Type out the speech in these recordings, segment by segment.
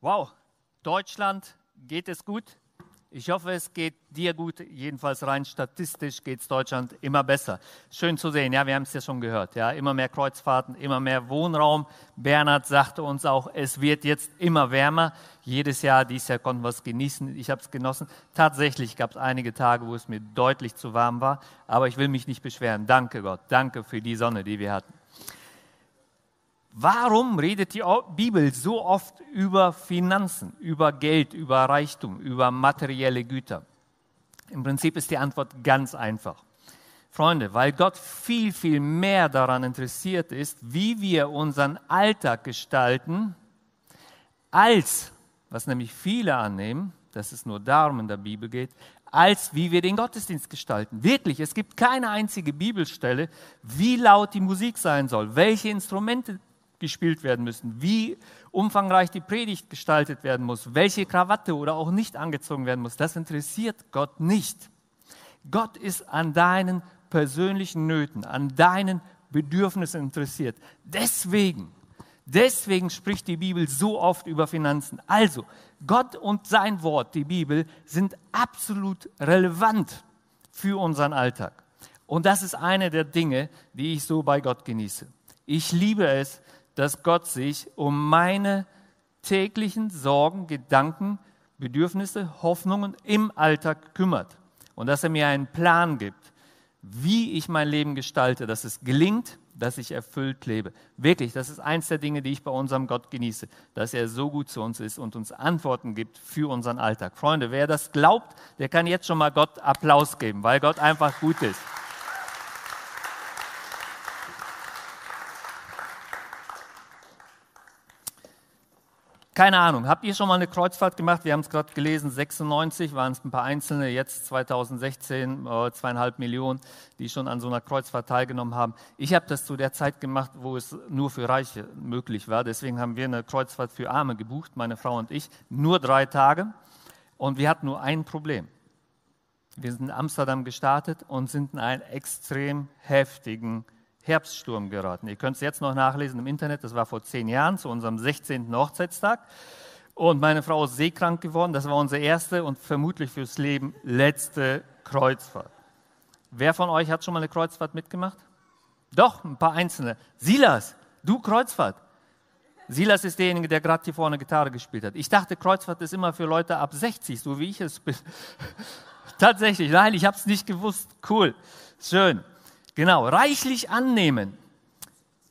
Wow, Deutschland geht es gut. Ich hoffe, es geht dir gut. Jedenfalls rein statistisch geht es Deutschland immer besser. Schön zu sehen, ja, wir haben es ja schon gehört. Ja, immer mehr Kreuzfahrten, immer mehr Wohnraum. Bernhard sagte uns auch, es wird jetzt immer wärmer. Jedes Jahr, dieses Jahr konnten wir es genießen. Ich habe es genossen. Tatsächlich gab es einige Tage, wo es mir deutlich zu warm war. Aber ich will mich nicht beschweren. Danke Gott. Danke für die Sonne, die wir hatten. Warum redet die Bibel so oft über Finanzen, über Geld, über Reichtum, über materielle Güter? Im Prinzip ist die Antwort ganz einfach. Freunde, weil Gott viel, viel mehr daran interessiert ist, wie wir unseren Alltag gestalten, als, was nämlich viele annehmen, dass es nur darum in der Bibel geht, als wie wir den Gottesdienst gestalten. Wirklich, es gibt keine einzige Bibelstelle, wie laut die Musik sein soll, welche Instrumente gespielt werden müssen, wie umfangreich die Predigt gestaltet werden muss, welche Krawatte oder auch nicht angezogen werden muss, das interessiert Gott nicht. Gott ist an deinen persönlichen Nöten, an deinen Bedürfnissen interessiert. Deswegen, deswegen spricht die Bibel so oft über Finanzen. Also, Gott und sein Wort, die Bibel, sind absolut relevant für unseren Alltag. Und das ist eine der Dinge, die ich so bei Gott genieße. Ich liebe es, dass Gott sich um meine täglichen Sorgen, Gedanken, Bedürfnisse, Hoffnungen im Alltag kümmert und dass er mir einen Plan gibt, wie ich mein Leben gestalte, dass es gelingt, dass ich erfüllt lebe. Wirklich, das ist eins der Dinge, die ich bei unserem Gott genieße, dass er so gut zu uns ist und uns Antworten gibt für unseren Alltag. Freunde, wer das glaubt, der kann jetzt schon mal Gott Applaus geben, weil Gott einfach gut ist. Keine Ahnung, habt ihr schon mal eine Kreuzfahrt gemacht? Wir haben es gerade gelesen, 96 waren es ein paar Einzelne, jetzt 2016 äh, zweieinhalb Millionen, die schon an so einer Kreuzfahrt teilgenommen haben. Ich habe das zu der Zeit gemacht, wo es nur für Reiche möglich war. Deswegen haben wir eine Kreuzfahrt für Arme gebucht, meine Frau und ich, nur drei Tage. Und wir hatten nur ein Problem. Wir sind in Amsterdam gestartet und sind in einen extrem heftigen Herbststurm geraten. Ihr könnt es jetzt noch nachlesen im Internet, das war vor zehn Jahren, zu unserem 16. Hochzeitstag. Und meine Frau ist seekrank geworden. Das war unsere erste und vermutlich fürs Leben letzte Kreuzfahrt. Wer von euch hat schon mal eine Kreuzfahrt mitgemacht? Doch, ein paar Einzelne. Silas, du Kreuzfahrt. Silas ist derjenige, der gerade hier vorne Gitarre gespielt hat. Ich dachte, Kreuzfahrt ist immer für Leute ab 60, so wie ich es bin. Tatsächlich, nein, ich habe es nicht gewusst. Cool, schön. Genau, reichlich annehmen.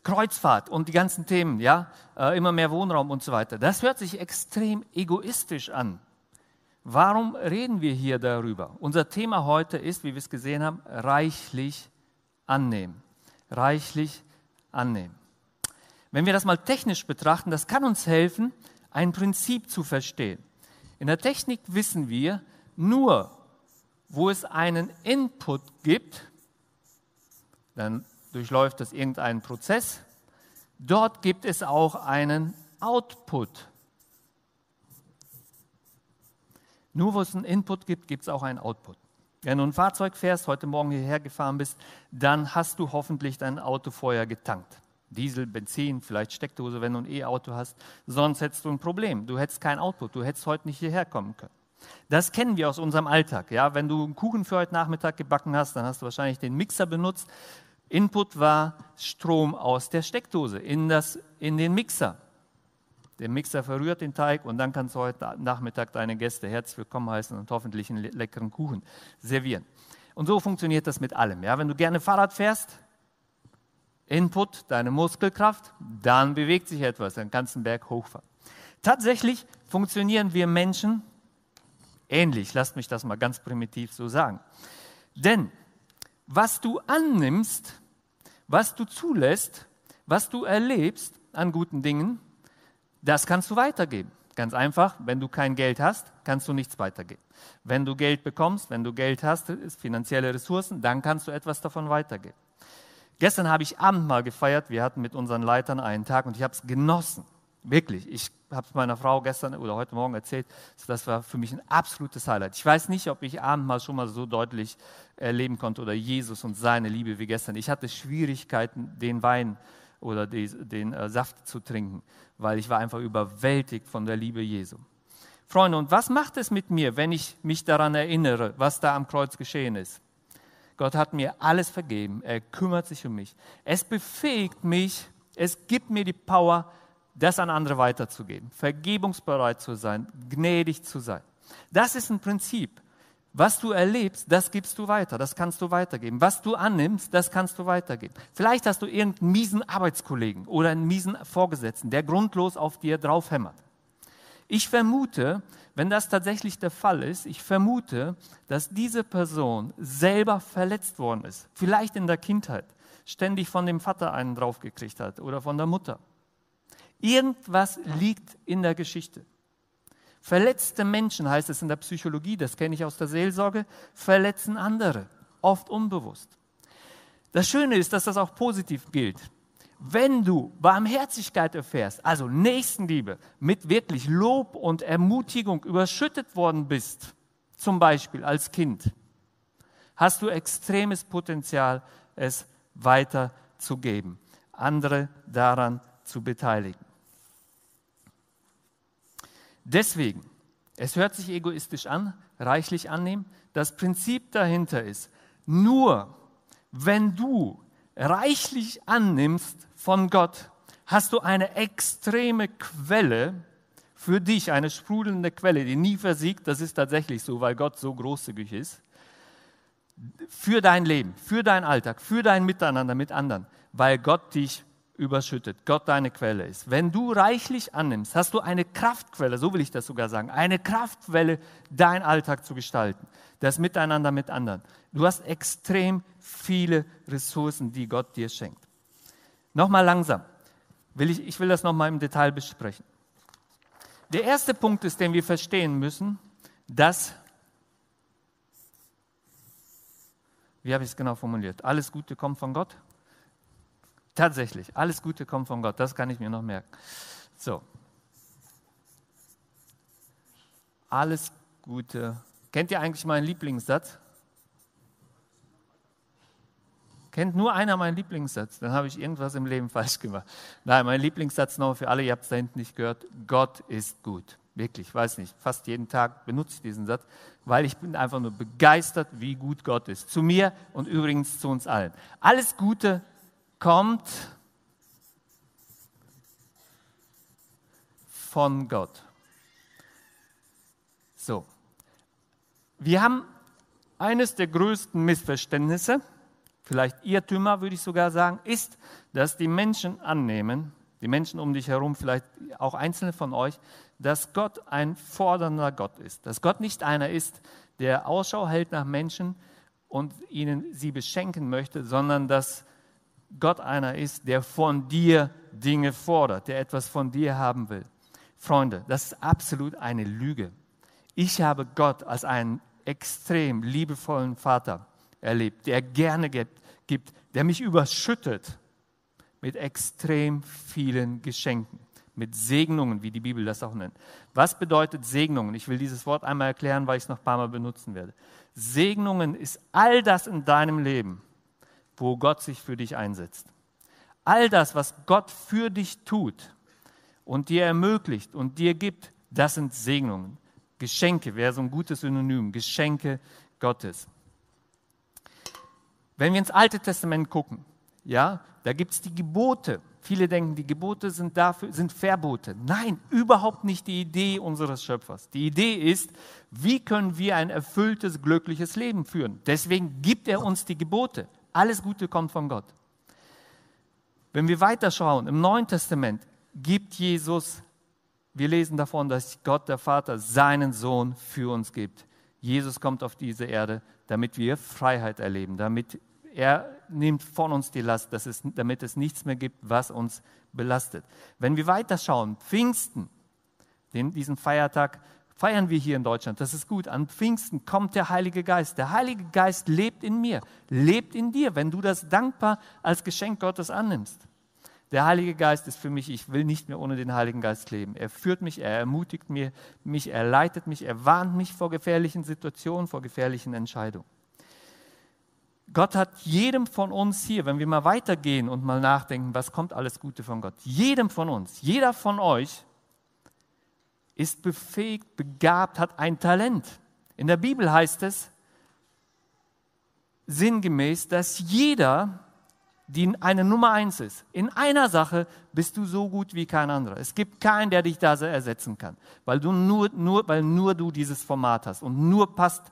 Kreuzfahrt und die ganzen Themen, ja, äh, immer mehr Wohnraum und so weiter. Das hört sich extrem egoistisch an. Warum reden wir hier darüber? Unser Thema heute ist, wie wir es gesehen haben, reichlich annehmen. Reichlich annehmen. Wenn wir das mal technisch betrachten, das kann uns helfen, ein Prinzip zu verstehen. In der Technik wissen wir, nur wo es einen Input gibt, dann durchläuft das irgendeinen Prozess. Dort gibt es auch einen Output. Nur wo es einen Input gibt, gibt es auch einen Output. Wenn du ein Fahrzeug fährst, heute Morgen hierher gefahren bist, dann hast du hoffentlich dein Auto vorher getankt. Diesel, Benzin, vielleicht Steckdose, wenn du ein E-Auto hast. Sonst hättest du ein Problem. Du hättest kein Output. Du hättest heute nicht hierher kommen können. Das kennen wir aus unserem Alltag. Ja? Wenn du einen Kuchen für heute Nachmittag gebacken hast, dann hast du wahrscheinlich den Mixer benutzt. Input war Strom aus der Steckdose in, das, in den Mixer. Der Mixer verrührt den Teig und dann kannst du heute Nachmittag deine Gäste herzlich willkommen heißen und hoffentlich einen leckeren Kuchen servieren. Und so funktioniert das mit allem. Ja? Wenn du gerne Fahrrad fährst, Input, deine Muskelkraft, dann bewegt sich etwas, dann kannst du einen Berg hochfahren. Tatsächlich funktionieren wir Menschen ähnlich. Lasst mich das mal ganz primitiv so sagen. Denn was du annimmst, was du zulässt, was du erlebst an guten Dingen, das kannst du weitergeben. Ganz einfach, wenn du kein Geld hast, kannst du nichts weitergeben. Wenn du Geld bekommst, wenn du Geld hast, finanzielle Ressourcen, dann kannst du etwas davon weitergeben. Gestern habe ich Abendmahl gefeiert. Wir hatten mit unseren Leitern einen Tag und ich habe es genossen. Wirklich. Ich habe es meiner Frau gestern oder heute Morgen erzählt. Das war für mich ein absolutes Highlight. Ich weiß nicht, ob ich Abendmahl schon mal so deutlich erleben konnte oder Jesus und seine Liebe wie gestern. Ich hatte Schwierigkeiten, den Wein oder die, den äh, Saft zu trinken, weil ich war einfach überwältigt von der Liebe Jesu. Freunde, und was macht es mit mir, wenn ich mich daran erinnere, was da am Kreuz geschehen ist? Gott hat mir alles vergeben, er kümmert sich um mich. Es befähigt mich, es gibt mir die Power, das an andere weiterzugeben, vergebungsbereit zu sein, gnädig zu sein. Das ist ein Prinzip. Was du erlebst, das gibst du weiter, das kannst du weitergeben. Was du annimmst, das kannst du weitergeben. Vielleicht hast du irgendeinen miesen Arbeitskollegen oder einen miesen Vorgesetzten, der grundlos auf dir draufhämmert. Ich vermute, wenn das tatsächlich der Fall ist, ich vermute, dass diese Person selber verletzt worden ist. Vielleicht in der Kindheit, ständig von dem Vater einen draufgekriegt hat oder von der Mutter. Irgendwas liegt in der Geschichte. Verletzte Menschen, heißt es in der Psychologie, das kenne ich aus der Seelsorge, verletzen andere, oft unbewusst. Das Schöne ist, dass das auch positiv gilt. Wenn du Barmherzigkeit erfährst, also Nächstenliebe, mit wirklich Lob und Ermutigung überschüttet worden bist, zum Beispiel als Kind, hast du extremes Potenzial, es weiterzugeben, andere daran zu beteiligen. Deswegen, es hört sich egoistisch an, reichlich annehmen. Das Prinzip dahinter ist, nur wenn du reichlich annimmst von Gott, hast du eine extreme Quelle für dich, eine sprudelnde Quelle, die nie versiegt. Das ist tatsächlich so, weil Gott so großzügig ist. Für dein Leben, für deinen Alltag, für dein Miteinander mit anderen, weil Gott dich überschüttet, Gott deine Quelle ist. Wenn du reichlich annimmst, hast du eine Kraftquelle, so will ich das sogar sagen, eine Kraftquelle, deinen Alltag zu gestalten, das Miteinander mit anderen. Du hast extrem viele Ressourcen, die Gott dir schenkt. Nochmal langsam. Will ich, ich will das nochmal im Detail besprechen. Der erste Punkt ist, den wir verstehen müssen, dass, wie habe ich es genau formuliert, alles Gute kommt von Gott. Tatsächlich, alles Gute kommt von Gott, das kann ich mir noch merken. So. Alles Gute. Kennt ihr eigentlich meinen Lieblingssatz? Kennt nur einer meinen Lieblingssatz? Dann habe ich irgendwas im Leben falsch gemacht. Nein, mein Lieblingssatz noch für alle, ihr habt es da hinten nicht gehört. Gott ist gut. Wirklich, weiß nicht, fast jeden Tag benutze ich diesen Satz, weil ich bin einfach nur begeistert, wie gut Gott ist. Zu mir und übrigens zu uns allen. Alles Gute kommt von Gott. So, wir haben eines der größten Missverständnisse, vielleicht Irrtümer würde ich sogar sagen, ist, dass die Menschen annehmen, die Menschen um dich herum, vielleicht auch einzelne von euch, dass Gott ein fordernder Gott ist. Dass Gott nicht einer ist, der Ausschau hält nach Menschen und ihnen sie beschenken möchte, sondern dass Gott einer ist, der von dir Dinge fordert, der etwas von dir haben will. Freunde, das ist absolut eine Lüge. Ich habe Gott als einen extrem liebevollen Vater erlebt, der gerne gibt, der mich überschüttet mit extrem vielen Geschenken, mit Segnungen, wie die Bibel das auch nennt. Was bedeutet Segnungen? Ich will dieses Wort einmal erklären, weil ich es noch ein paar Mal benutzen werde. Segnungen ist all das in deinem Leben, wo Gott sich für dich einsetzt. All das, was Gott für dich tut und dir ermöglicht und dir gibt, das sind Segnungen. Geschenke wäre so ein gutes Synonym. Geschenke Gottes. Wenn wir ins Alte Testament gucken, ja, da gibt es die Gebote. Viele denken, die Gebote sind dafür, sind Verbote. Nein, überhaupt nicht die Idee unseres Schöpfers. Die Idee ist, wie können wir ein erfülltes, glückliches Leben führen? Deswegen gibt er uns die Gebote. Alles Gute kommt von Gott. Wenn wir weiterschauen, im Neuen Testament gibt Jesus, wir lesen davon, dass Gott der Vater seinen Sohn für uns gibt. Jesus kommt auf diese Erde, damit wir Freiheit erleben, damit er nimmt von uns die Last, es, damit es nichts mehr gibt, was uns belastet. Wenn wir weiterschauen, Pfingsten, den, diesen Feiertag feiern wir hier in Deutschland. Das ist gut. An Pfingsten kommt der Heilige Geist. Der Heilige Geist lebt in mir, lebt in dir, wenn du das dankbar als Geschenk Gottes annimmst. Der Heilige Geist ist für mich, ich will nicht mehr ohne den Heiligen Geist leben. Er führt mich, er ermutigt mich, er leitet mich, er warnt mich vor gefährlichen Situationen, vor gefährlichen Entscheidungen. Gott hat jedem von uns hier, wenn wir mal weitergehen und mal nachdenken, was kommt alles Gute von Gott, jedem von uns, jeder von euch ist befähigt, begabt, hat ein Talent. In der Bibel heißt es sinngemäß, dass jeder die eine Nummer eins ist. In einer Sache bist du so gut wie kein anderer. Es gibt keinen, der dich da ersetzen kann, weil du nur, nur, weil nur du dieses Format hast und nur passt,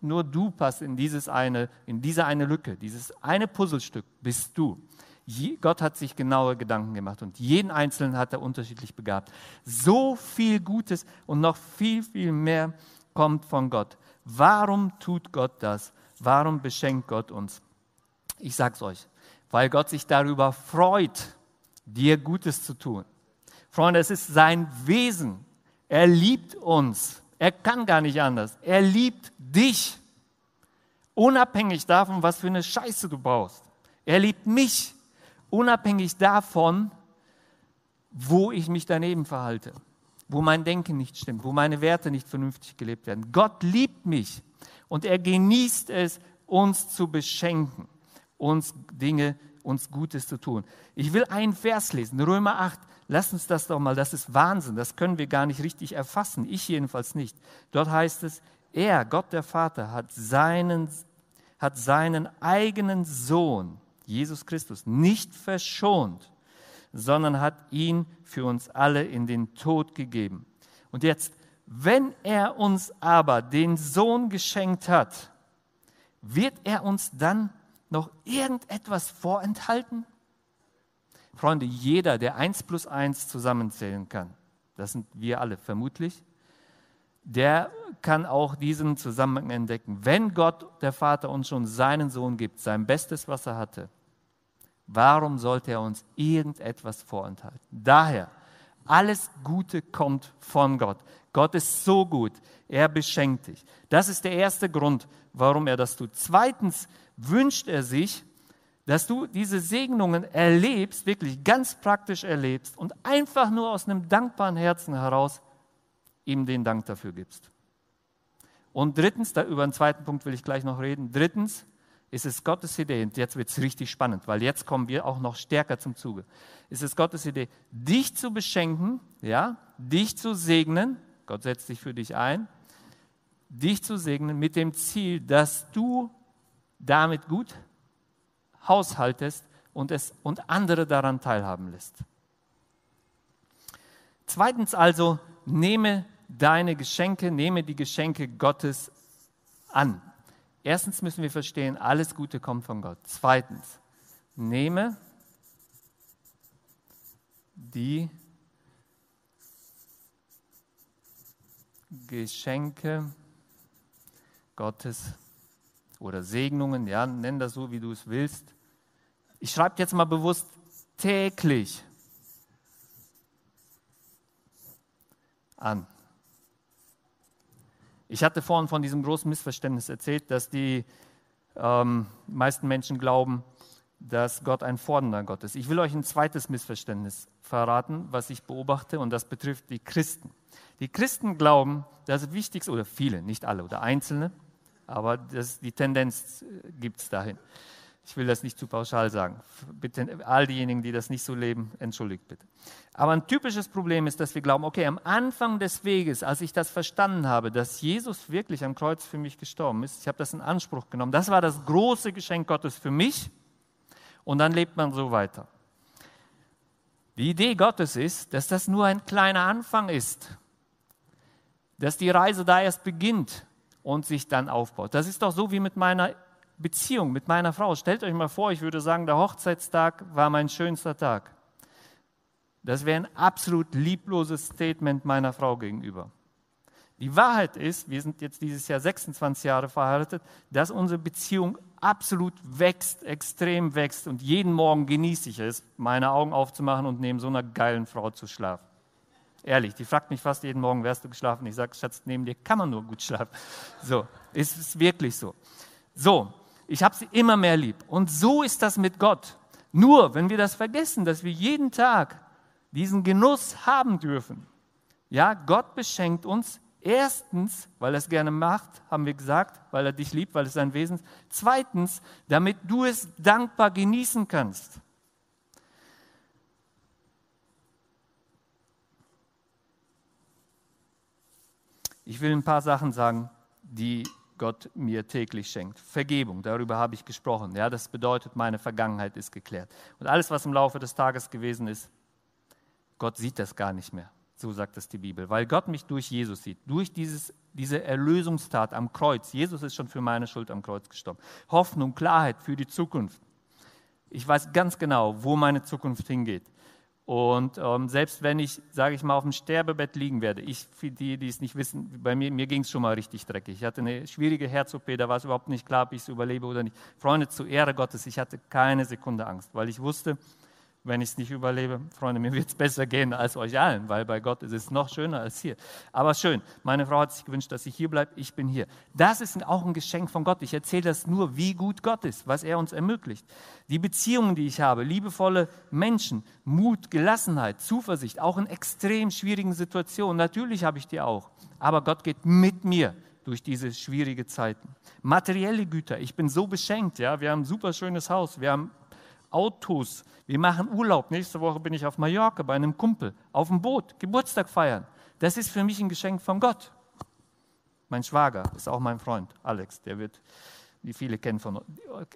nur du passt in dieses eine, in diese eine Lücke, dieses eine Puzzlestück bist du. Gott hat sich genaue Gedanken gemacht und jeden Einzelnen hat er unterschiedlich begabt. So viel Gutes und noch viel, viel mehr kommt von Gott. Warum tut Gott das? Warum beschenkt Gott uns? Ich sag's euch, weil Gott sich darüber freut, dir Gutes zu tun. Freunde, es ist sein Wesen. Er liebt uns. Er kann gar nicht anders. Er liebt dich. Unabhängig davon, was für eine Scheiße du baust. Er liebt mich. Unabhängig davon, wo ich mich daneben verhalte, wo mein Denken nicht stimmt, wo meine Werte nicht vernünftig gelebt werden. Gott liebt mich und er genießt es, uns zu beschenken uns Dinge, uns Gutes zu tun. Ich will einen Vers lesen, Römer 8. Lass uns das doch mal, das ist Wahnsinn, das können wir gar nicht richtig erfassen, ich jedenfalls nicht. Dort heißt es, er, Gott der Vater, hat seinen, hat seinen eigenen Sohn, Jesus Christus, nicht verschont, sondern hat ihn für uns alle in den Tod gegeben. Und jetzt, wenn er uns aber den Sohn geschenkt hat, wird er uns dann noch irgendetwas vorenthalten? Freunde, jeder, der eins plus eins zusammenzählen kann, das sind wir alle vermutlich, der kann auch diesen Zusammenhang entdecken. Wenn Gott, der Vater, uns schon seinen Sohn gibt, sein Bestes, was er hatte, warum sollte er uns irgendetwas vorenthalten? Daher, alles Gute kommt von Gott. Gott ist so gut, er beschenkt dich. Das ist der erste Grund, warum er das tut. Zweitens, wünscht er sich, dass du diese Segnungen erlebst, wirklich ganz praktisch erlebst und einfach nur aus einem dankbaren Herzen heraus ihm den Dank dafür gibst. Und drittens, da über den zweiten Punkt will ich gleich noch reden, drittens ist es Gottes Idee, und jetzt wird es richtig spannend, weil jetzt kommen wir auch noch stärker zum Zuge, ist es Gottes Idee, dich zu beschenken, ja, dich zu segnen, Gott setzt sich für dich ein, dich zu segnen mit dem Ziel, dass du damit gut haushaltest und, es, und andere daran teilhaben lässt. Zweitens also, nehme deine Geschenke, nehme die Geschenke Gottes an. Erstens müssen wir verstehen, alles Gute kommt von Gott. Zweitens, nehme die Geschenke Gottes oder Segnungen, ja, nenn das so, wie du es willst. Ich schreibe jetzt mal bewusst täglich an. Ich hatte vorhin von diesem großen Missverständnis erzählt, dass die ähm, meisten Menschen glauben, dass Gott ein fordernder Gott ist. Ich will euch ein zweites Missverständnis verraten, was ich beobachte, und das betrifft die Christen. Die Christen glauben, das Wichtigste, oder viele, nicht alle, oder Einzelne, aber das, die Tendenz äh, gibt es dahin. Ich will das nicht zu pauschal sagen. Bitte all diejenigen, die das nicht so leben, entschuldigt bitte. Aber ein typisches Problem ist, dass wir glauben, okay, am Anfang des Weges, als ich das verstanden habe, dass Jesus wirklich am Kreuz für mich gestorben ist, ich habe das in Anspruch genommen, das war das große Geschenk Gottes für mich und dann lebt man so weiter. Die Idee Gottes ist, dass das nur ein kleiner Anfang ist, dass die Reise da erst beginnt und sich dann aufbaut. Das ist doch so wie mit meiner Beziehung, mit meiner Frau. Stellt euch mal vor, ich würde sagen, der Hochzeitstag war mein schönster Tag. Das wäre ein absolut liebloses Statement meiner Frau gegenüber. Die Wahrheit ist, wir sind jetzt dieses Jahr 26 Jahre verheiratet, dass unsere Beziehung absolut wächst, extrem wächst und jeden Morgen genieße ich es, meine Augen aufzumachen und neben so einer geilen Frau zu schlafen. Ehrlich, die fragt mich fast jeden Morgen, wärst du geschlafen? Ich sage, Schatz, neben dir kann man nur gut schlafen. So, ist es wirklich so. So, ich habe sie immer mehr lieb. Und so ist das mit Gott. Nur, wenn wir das vergessen, dass wir jeden Tag diesen Genuss haben dürfen, ja, Gott beschenkt uns Erstens, weil er es gerne macht, haben wir gesagt, weil er dich liebt, weil es sein Wesen ist. Zweitens, damit du es dankbar genießen kannst. Ich will ein paar Sachen sagen, die Gott mir täglich schenkt. Vergebung, darüber habe ich gesprochen. Ja, das bedeutet, meine Vergangenheit ist geklärt. Und alles, was im Laufe des Tages gewesen ist, Gott sieht das gar nicht mehr. So sagt es die Bibel. Weil Gott mich durch Jesus sieht, durch dieses, diese Erlösungstat am Kreuz. Jesus ist schon für meine Schuld am Kreuz gestorben. Hoffnung, Klarheit für die Zukunft. Ich weiß ganz genau, wo meine Zukunft hingeht. Und ähm, selbst wenn ich, sage ich mal, auf dem Sterbebett liegen werde, ich, für die, die es nicht wissen, bei mir, mir ging es schon mal richtig dreckig. Ich hatte eine schwierige Herz-OP, da war es überhaupt nicht klar, ob ich es überlebe oder nicht. Freunde, zur Ehre Gottes, ich hatte keine Sekunde Angst, weil ich wusste, wenn ich es nicht überlebe, Freunde, mir wird es besser gehen als euch allen, weil bei Gott ist es noch schöner als hier. Aber schön, meine Frau hat sich gewünscht, dass ich hier bleibe, ich bin hier. Das ist auch ein Geschenk von Gott. Ich erzähle das nur, wie gut Gott ist, was er uns ermöglicht. Die Beziehungen, die ich habe, liebevolle Menschen, Mut, Gelassenheit, Zuversicht, auch in extrem schwierigen Situationen, natürlich habe ich die auch. Aber Gott geht mit mir durch diese schwierigen Zeiten. Materielle Güter, ich bin so beschenkt, ja, wir haben ein super schönes Haus, wir haben Autos. Wir machen Urlaub. Nächste Woche bin ich auf Mallorca bei einem Kumpel, auf dem Boot, Geburtstag feiern. Das ist für mich ein Geschenk von Gott. Mein Schwager ist auch mein Freund, Alex, der wird, wie viele kennen, von,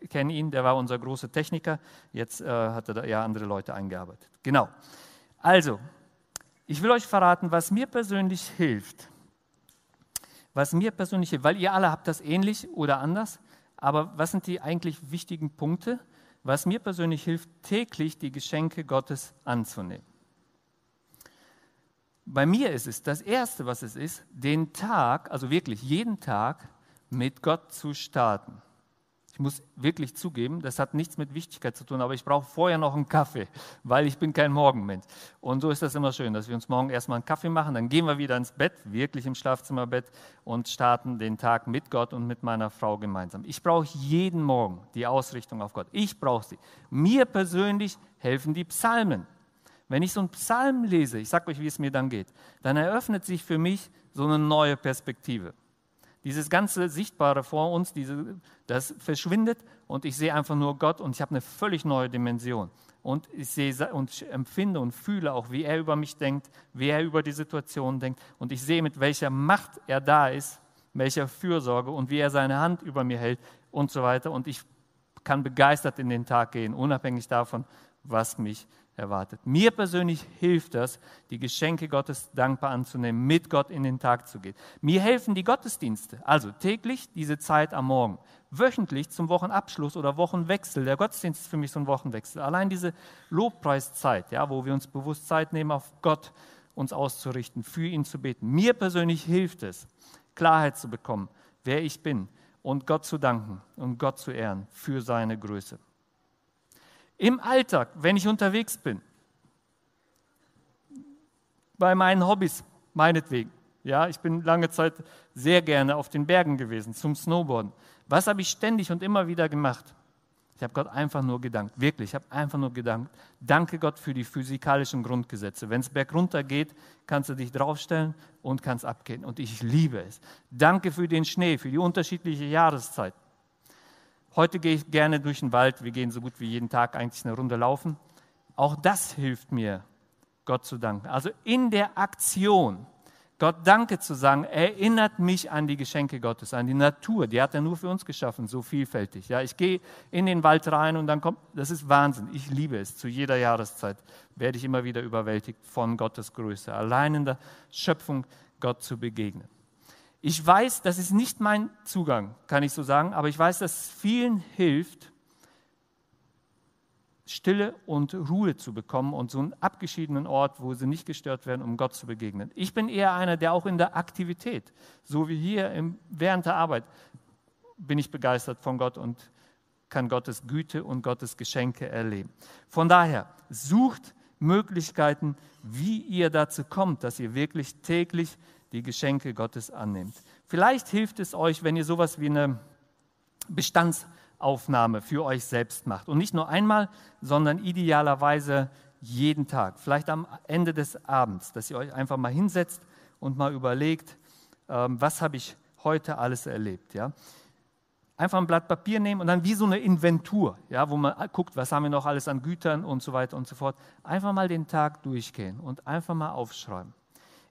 kennen ihn, der war unser großer Techniker. Jetzt äh, hat er da ja andere Leute eingearbeitet. Genau. Also, ich will euch verraten, was mir persönlich hilft. Was mir persönlich hilft, weil ihr alle habt das ähnlich oder anders, aber was sind die eigentlich wichtigen Punkte? Was mir persönlich hilft, täglich die Geschenke Gottes anzunehmen. Bei mir ist es das Erste, was es ist, den Tag, also wirklich jeden Tag mit Gott zu starten. Ich muss wirklich zugeben, das hat nichts mit Wichtigkeit zu tun, aber ich brauche vorher noch einen Kaffee, weil ich bin kein Morgenmensch. Und so ist das immer schön, dass wir uns morgen erstmal einen Kaffee machen, dann gehen wir wieder ins Bett, wirklich im Schlafzimmerbett und starten den Tag mit Gott und mit meiner Frau gemeinsam. Ich brauche jeden Morgen die Ausrichtung auf Gott. Ich brauche sie. Mir persönlich helfen die Psalmen. Wenn ich so einen Psalm lese, ich sage euch, wie es mir dann geht, dann eröffnet sich für mich so eine neue Perspektive. Dieses ganze Sichtbare vor uns, diese, das verschwindet und ich sehe einfach nur Gott und ich habe eine völlig neue Dimension. Und ich sehe und empfinde und fühle auch, wie er über mich denkt, wie er über die Situation denkt. Und ich sehe, mit welcher Macht er da ist, welcher Fürsorge und wie er seine Hand über mir hält und so weiter. Und ich kann begeistert in den Tag gehen, unabhängig davon, was mich erwartet. Mir persönlich hilft das, die Geschenke Gottes dankbar anzunehmen, mit Gott in den Tag zu gehen. Mir helfen die Gottesdienste, also täglich diese Zeit am Morgen, wöchentlich zum Wochenabschluss oder Wochenwechsel. Der Gottesdienst ist für mich so ein Wochenwechsel. Allein diese Lobpreiszeit, ja, wo wir uns bewusst Zeit nehmen, auf Gott uns auszurichten, für ihn zu beten. Mir persönlich hilft es, Klarheit zu bekommen, wer ich bin und Gott zu danken und Gott zu ehren für seine Größe. Im Alltag, wenn ich unterwegs bin, bei meinen Hobbys, meinetwegen. Ja, ich bin lange Zeit sehr gerne auf den Bergen gewesen zum Snowboarden. Was habe ich ständig und immer wieder gemacht? Ich habe Gott einfach nur gedankt, wirklich, ich habe einfach nur gedankt. Danke Gott für die physikalischen Grundgesetze. Wenn es bergunter geht, kannst du dich draufstellen und kannst abgehen. Und ich liebe es. Danke für den Schnee, für die unterschiedliche Jahreszeit. Heute gehe ich gerne durch den Wald. Wir gehen so gut wie jeden Tag eigentlich eine Runde laufen. Auch das hilft mir, Gott zu danken. Also in der Aktion, Gott Danke zu sagen, erinnert mich an die Geschenke Gottes, an die Natur. Die hat er nur für uns geschaffen, so vielfältig. Ja, ich gehe in den Wald rein und dann kommt, das ist Wahnsinn. Ich liebe es. Zu jeder Jahreszeit werde ich immer wieder überwältigt von Gottes Größe. Allein in der Schöpfung Gott zu begegnen. Ich weiß, das ist nicht mein Zugang, kann ich so sagen, aber ich weiß, dass vielen hilft, Stille und Ruhe zu bekommen und so einen abgeschiedenen Ort, wo sie nicht gestört werden, um Gott zu begegnen. Ich bin eher einer, der auch in der Aktivität, so wie hier im, während der Arbeit, bin ich begeistert von Gott und kann Gottes Güte und Gottes Geschenke erleben. Von daher, sucht Möglichkeiten, wie ihr dazu kommt, dass ihr wirklich täglich die Geschenke Gottes annimmt. Vielleicht hilft es euch, wenn ihr sowas wie eine Bestandsaufnahme für euch selbst macht. Und nicht nur einmal, sondern idealerweise jeden Tag. Vielleicht am Ende des Abends, dass ihr euch einfach mal hinsetzt und mal überlegt, ähm, was habe ich heute alles erlebt. Ja? Einfach ein Blatt Papier nehmen und dann wie so eine Inventur, ja, wo man guckt, was haben wir noch alles an Gütern und so weiter und so fort. Einfach mal den Tag durchgehen und einfach mal aufschreiben.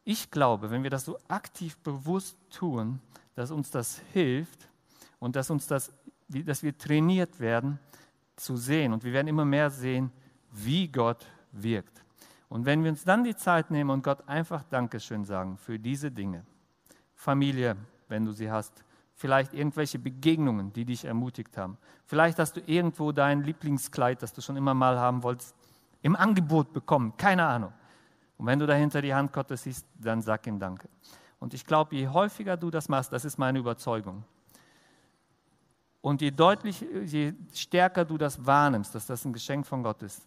Ich glaube, wenn wir das so aktiv bewusst tun, dass uns das hilft und dass uns das, dass wir trainiert werden zu sehen und wir werden immer mehr sehen, wie Gott wirkt. Und wenn wir uns dann die Zeit nehmen und Gott einfach Dankeschön sagen für diese Dinge, Familie, wenn du sie hast, vielleicht irgendwelche Begegnungen, die dich ermutigt haben. Vielleicht hast du irgendwo dein Lieblingskleid, das du schon immer mal haben wolltest, im Angebot bekommen, keine Ahnung. Und wenn du dahinter die Hand Gottes siehst, dann sag ihm Danke. Und ich glaube, je häufiger du das machst, das ist meine Überzeugung. Und je deutlich, je stärker du das wahrnimmst, dass das ein Geschenk von Gott ist,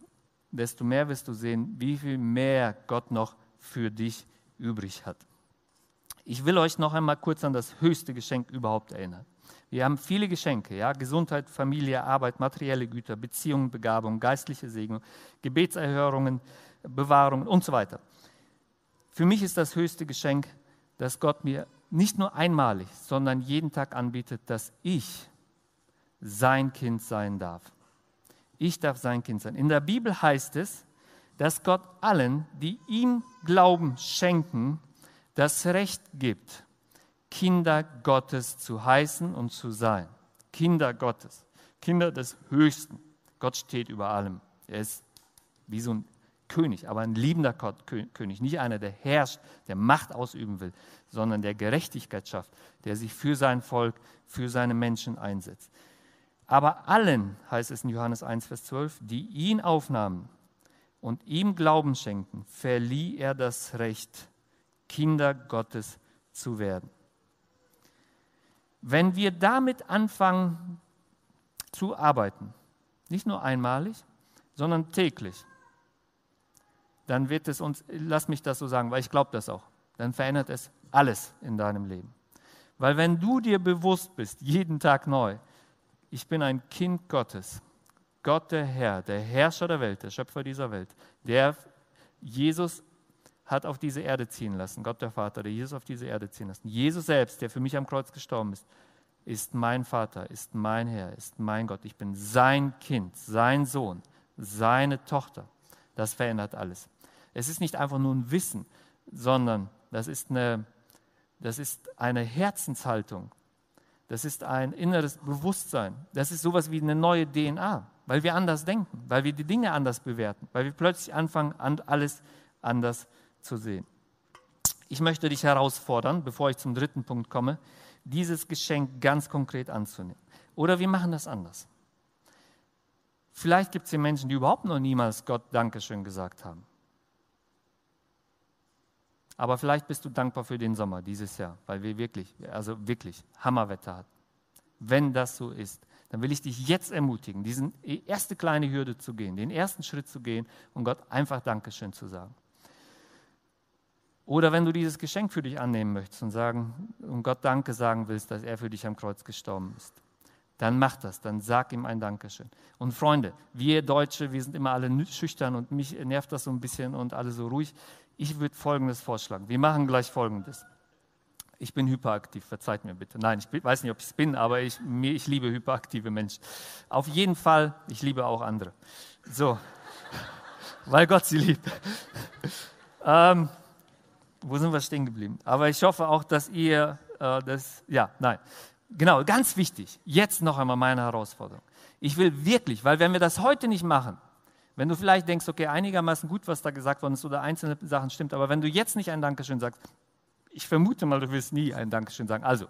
desto mehr wirst du sehen, wie viel mehr Gott noch für dich übrig hat. Ich will euch noch einmal kurz an das höchste Geschenk überhaupt erinnern. Wir haben viele Geschenke, ja, Gesundheit, Familie, Arbeit, materielle Güter, Beziehungen, Begabung, geistliche Segnung, Gebetserhörungen, Bewahrungen und so weiter. Für mich ist das höchste Geschenk, dass Gott mir nicht nur einmalig, sondern jeden Tag anbietet, dass ich sein Kind sein darf. Ich darf sein Kind sein. In der Bibel heißt es, dass Gott allen, die ihm Glauben schenken, das Recht gibt, Kinder Gottes zu heißen und zu sein. Kinder Gottes, Kinder des Höchsten. Gott steht über allem. Er ist wie so ein König, aber ein liebender König, nicht einer, der herrscht, der Macht ausüben will, sondern der Gerechtigkeit schafft, der sich für sein Volk, für seine Menschen einsetzt. Aber allen, heißt es in Johannes 1, Vers 12, die ihn aufnahmen und ihm Glauben schenkten, verlieh er das Recht, Kinder Gottes zu werden. Wenn wir damit anfangen zu arbeiten, nicht nur einmalig, sondern täglich, dann wird es uns, lass mich das so sagen, weil ich glaube das auch, dann verändert es alles in deinem Leben. Weil wenn du dir bewusst bist, jeden Tag neu, ich bin ein Kind Gottes, Gott der Herr, der Herrscher der Welt, der Schöpfer dieser Welt, der Jesus hat auf diese Erde ziehen lassen, Gott der Vater, der Jesus auf diese Erde ziehen lassen. Jesus selbst, der für mich am Kreuz gestorben ist, ist mein Vater, ist mein Herr, ist mein Gott. Ich bin sein Kind, sein Sohn, seine Tochter. Das verändert alles. Es ist nicht einfach nur ein Wissen, sondern das ist eine, das ist eine Herzenshaltung. Das ist ein inneres Bewusstsein. Das ist sowas wie eine neue DNA, weil wir anders denken, weil wir die Dinge anders bewerten, weil wir plötzlich anfangen, alles anders zu sehen. Ich möchte dich herausfordern, bevor ich zum dritten Punkt komme, dieses Geschenk ganz konkret anzunehmen. Oder wir machen das anders. Vielleicht gibt es hier Menschen, die überhaupt noch niemals Gott Dankeschön gesagt haben. Aber vielleicht bist du dankbar für den Sommer dieses Jahr, weil wir wirklich, also wirklich Hammerwetter hatten. Wenn das so ist, dann will ich dich jetzt ermutigen, diesen erste kleine Hürde zu gehen, den ersten Schritt zu gehen und Gott einfach Dankeschön zu sagen. Oder wenn du dieses Geschenk für dich annehmen möchtest und sagen und Gott Danke sagen willst, dass er für dich am Kreuz gestorben ist, dann mach das, dann sag ihm ein Dankeschön. Und Freunde, wir Deutsche, wir sind immer alle schüchtern und mich nervt das so ein bisschen und alle so ruhig. Ich würde Folgendes vorschlagen. Wir machen gleich Folgendes. Ich bin hyperaktiv, verzeiht mir bitte. Nein, ich weiß nicht, ob ich es bin, aber ich, ich liebe hyperaktive Menschen. Auf jeden Fall, ich liebe auch andere. So, weil Gott sie liebt. Ähm, wo sind wir stehen geblieben? Aber ich hoffe auch, dass ihr äh, das, ja, nein. Genau, ganz wichtig. Jetzt noch einmal meine Herausforderung. Ich will wirklich, weil wenn wir das heute nicht machen, wenn du vielleicht denkst, okay, einigermaßen gut, was da gesagt worden ist oder einzelne Sachen stimmt, aber wenn du jetzt nicht ein Dankeschön sagst, ich vermute mal, du wirst nie ein Dankeschön sagen. Also,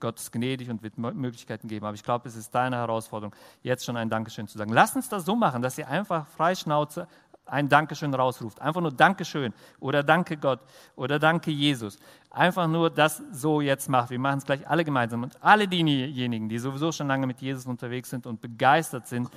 Gott ist gnädig und wird Möglichkeiten geben, aber ich glaube, es ist deine Herausforderung, jetzt schon ein Dankeschön zu sagen. Lass uns das so machen, dass ihr einfach freischnauze ein Dankeschön rausruft. Einfach nur Dankeschön oder Danke Gott oder Danke Jesus. Einfach nur das so jetzt macht. Wir machen es gleich alle gemeinsam. Und alle diejenigen, die sowieso schon lange mit Jesus unterwegs sind und begeistert sind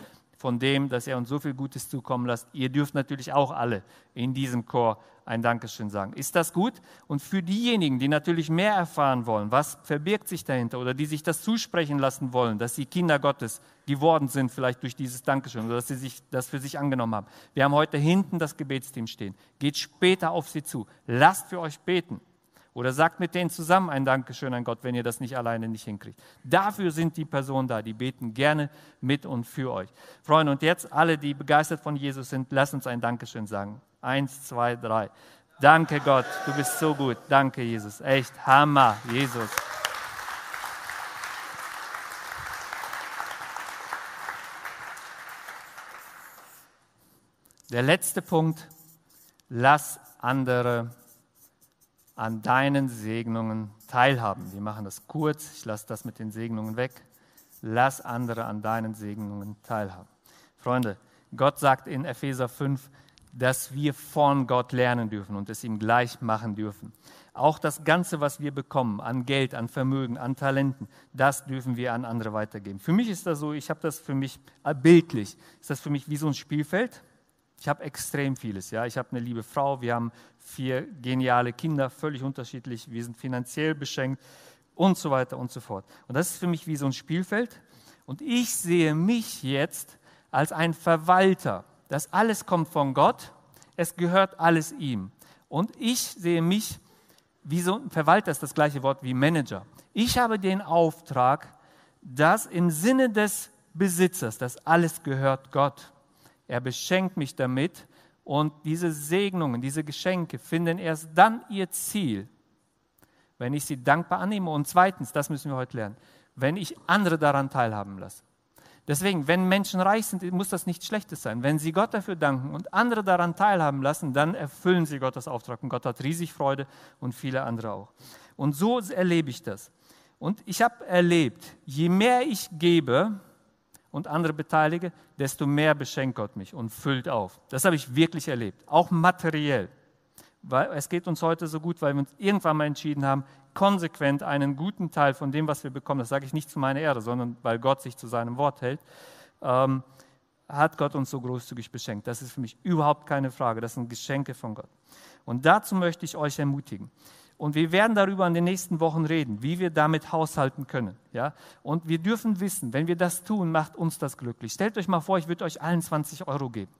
von dem, dass er uns so viel Gutes zukommen lässt, ihr dürft natürlich auch alle in diesem Chor ein Dankeschön sagen. Ist das gut? Und für diejenigen, die natürlich mehr erfahren wollen, was verbirgt sich dahinter oder die sich das zusprechen lassen wollen, dass sie Kinder Gottes geworden sind, vielleicht durch dieses Dankeschön oder dass sie sich das für sich angenommen haben. Wir haben heute hinten das Gebetsteam stehen. Geht später auf sie zu. Lasst für euch beten. Oder sagt mit denen zusammen ein Dankeschön an Gott, wenn ihr das nicht alleine nicht hinkriegt. Dafür sind die Personen da, die beten gerne mit und für euch. Freunde, und jetzt alle, die begeistert von Jesus sind, lasst uns ein Dankeschön sagen. Eins, zwei, drei. Danke Gott, du bist so gut. Danke Jesus. Echt Hammer, Jesus. Der letzte Punkt, lass andere an deinen Segnungen teilhaben. Wir machen das kurz, ich lasse das mit den Segnungen weg. Lass andere an deinen Segnungen teilhaben. Freunde, Gott sagt in Epheser 5, dass wir von Gott lernen dürfen und es ihm gleich machen dürfen. Auch das Ganze, was wir bekommen, an Geld, an Vermögen, an Talenten, das dürfen wir an andere weitergeben. Für mich ist das so, ich habe das für mich äh, bildlich, ist das für mich wie so ein Spielfeld. Ich habe extrem vieles. Ja? Ich habe eine liebe Frau, wir haben vier geniale Kinder, völlig unterschiedlich, wir sind finanziell beschenkt und so weiter und so fort. Und das ist für mich wie so ein Spielfeld. Und ich sehe mich jetzt als ein Verwalter. Das alles kommt von Gott, es gehört alles ihm. Und ich sehe mich wie so ein Verwalter, ist das gleiche Wort wie Manager. Ich habe den Auftrag, dass im Sinne des Besitzers, das alles gehört Gott. Er beschenkt mich damit und diese Segnungen, diese Geschenke finden erst dann ihr Ziel, wenn ich sie dankbar annehme. Und zweitens, das müssen wir heute lernen, wenn ich andere daran teilhaben lasse. Deswegen, wenn Menschen reich sind, muss das nichts Schlechtes sein. Wenn sie Gott dafür danken und andere daran teilhaben lassen, dann erfüllen sie Gottes Auftrag. Und Gott hat riesig Freude und viele andere auch. Und so erlebe ich das. Und ich habe erlebt, je mehr ich gebe, und andere beteilige, desto mehr beschenkt Gott mich und füllt auf. Das habe ich wirklich erlebt, auch materiell. Weil es geht uns heute so gut, weil wir uns irgendwann mal entschieden haben, konsequent einen guten Teil von dem, was wir bekommen, das sage ich nicht zu meiner Ehre, sondern weil Gott sich zu seinem Wort hält, ähm, hat Gott uns so großzügig beschenkt. Das ist für mich überhaupt keine Frage. Das sind Geschenke von Gott. Und dazu möchte ich euch ermutigen. Und wir werden darüber in den nächsten Wochen reden, wie wir damit haushalten können. Ja? Und wir dürfen wissen, wenn wir das tun, macht uns das glücklich. Stellt euch mal vor, ich würde euch allen 20 Euro geben.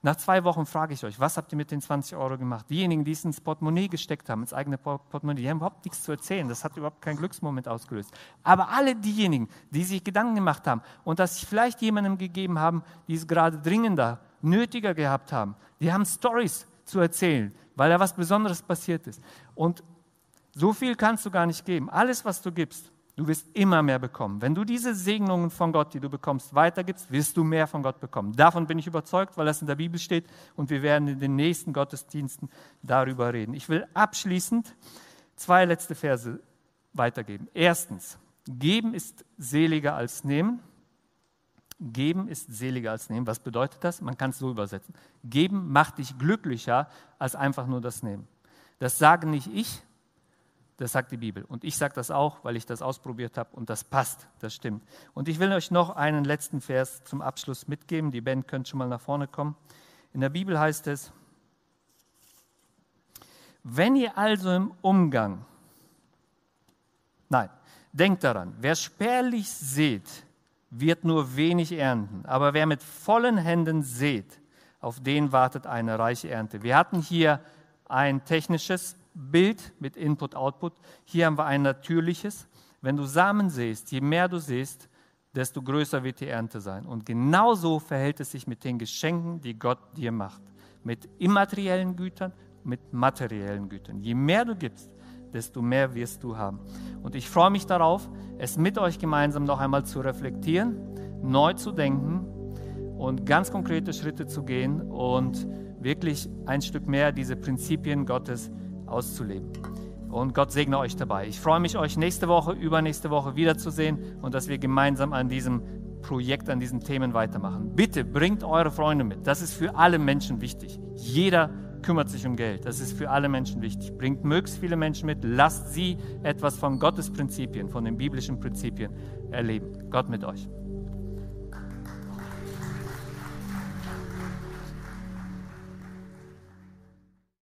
Nach zwei Wochen frage ich euch, was habt ihr mit den 20 Euro gemacht? Diejenigen, die es ins Portemonnaie gesteckt haben, ins eigene Portemonnaie, die haben überhaupt nichts zu erzählen. Das hat überhaupt keinen Glücksmoment ausgelöst. Aber alle diejenigen, die sich Gedanken gemacht haben und das vielleicht jemandem gegeben haben, die es gerade dringender, nötiger gehabt haben, die haben Stories zu erzählen, weil da was Besonderes passiert ist. Und so viel kannst du gar nicht geben. Alles, was du gibst, du wirst immer mehr bekommen. Wenn du diese Segnungen von Gott, die du bekommst, weitergibst, wirst du mehr von Gott bekommen. Davon bin ich überzeugt, weil das in der Bibel steht und wir werden in den nächsten Gottesdiensten darüber reden. Ich will abschließend zwei letzte Verse weitergeben. Erstens, geben ist seliger als nehmen. Geben ist seliger als nehmen. Was bedeutet das? Man kann es so übersetzen. Geben macht dich glücklicher als einfach nur das Nehmen. Das sage nicht ich, das sagt die Bibel. Und ich sage das auch, weil ich das ausprobiert habe und das passt, das stimmt. Und ich will euch noch einen letzten Vers zum Abschluss mitgeben. Die Band könnt schon mal nach vorne kommen. In der Bibel heißt es, wenn ihr also im Umgang, nein, denkt daran, wer spärlich seht, wird nur wenig ernten, aber wer mit vollen Händen seht, auf den wartet eine reiche Ernte. Wir hatten hier ein technisches Bild mit Input-Output. Hier haben wir ein natürliches. Wenn du Samen siehst, je mehr du siehst, desto größer wird die Ernte sein. Und genauso verhält es sich mit den Geschenken, die Gott dir macht. Mit immateriellen Gütern, mit materiellen Gütern. Je mehr du gibst, desto mehr wirst du haben. Und ich freue mich darauf, es mit euch gemeinsam noch einmal zu reflektieren, neu zu denken und ganz konkrete Schritte zu gehen und wirklich ein Stück mehr diese Prinzipien Gottes zu auszuleben. Und Gott segne euch dabei. Ich freue mich, euch nächste Woche, übernächste Woche wiederzusehen und dass wir gemeinsam an diesem Projekt, an diesen Themen weitermachen. Bitte bringt eure Freunde mit. Das ist für alle Menschen wichtig. Jeder kümmert sich um Geld. Das ist für alle Menschen wichtig. Bringt möglichst viele Menschen mit. Lasst sie etwas von Gottes Prinzipien, von den biblischen Prinzipien erleben. Gott mit euch.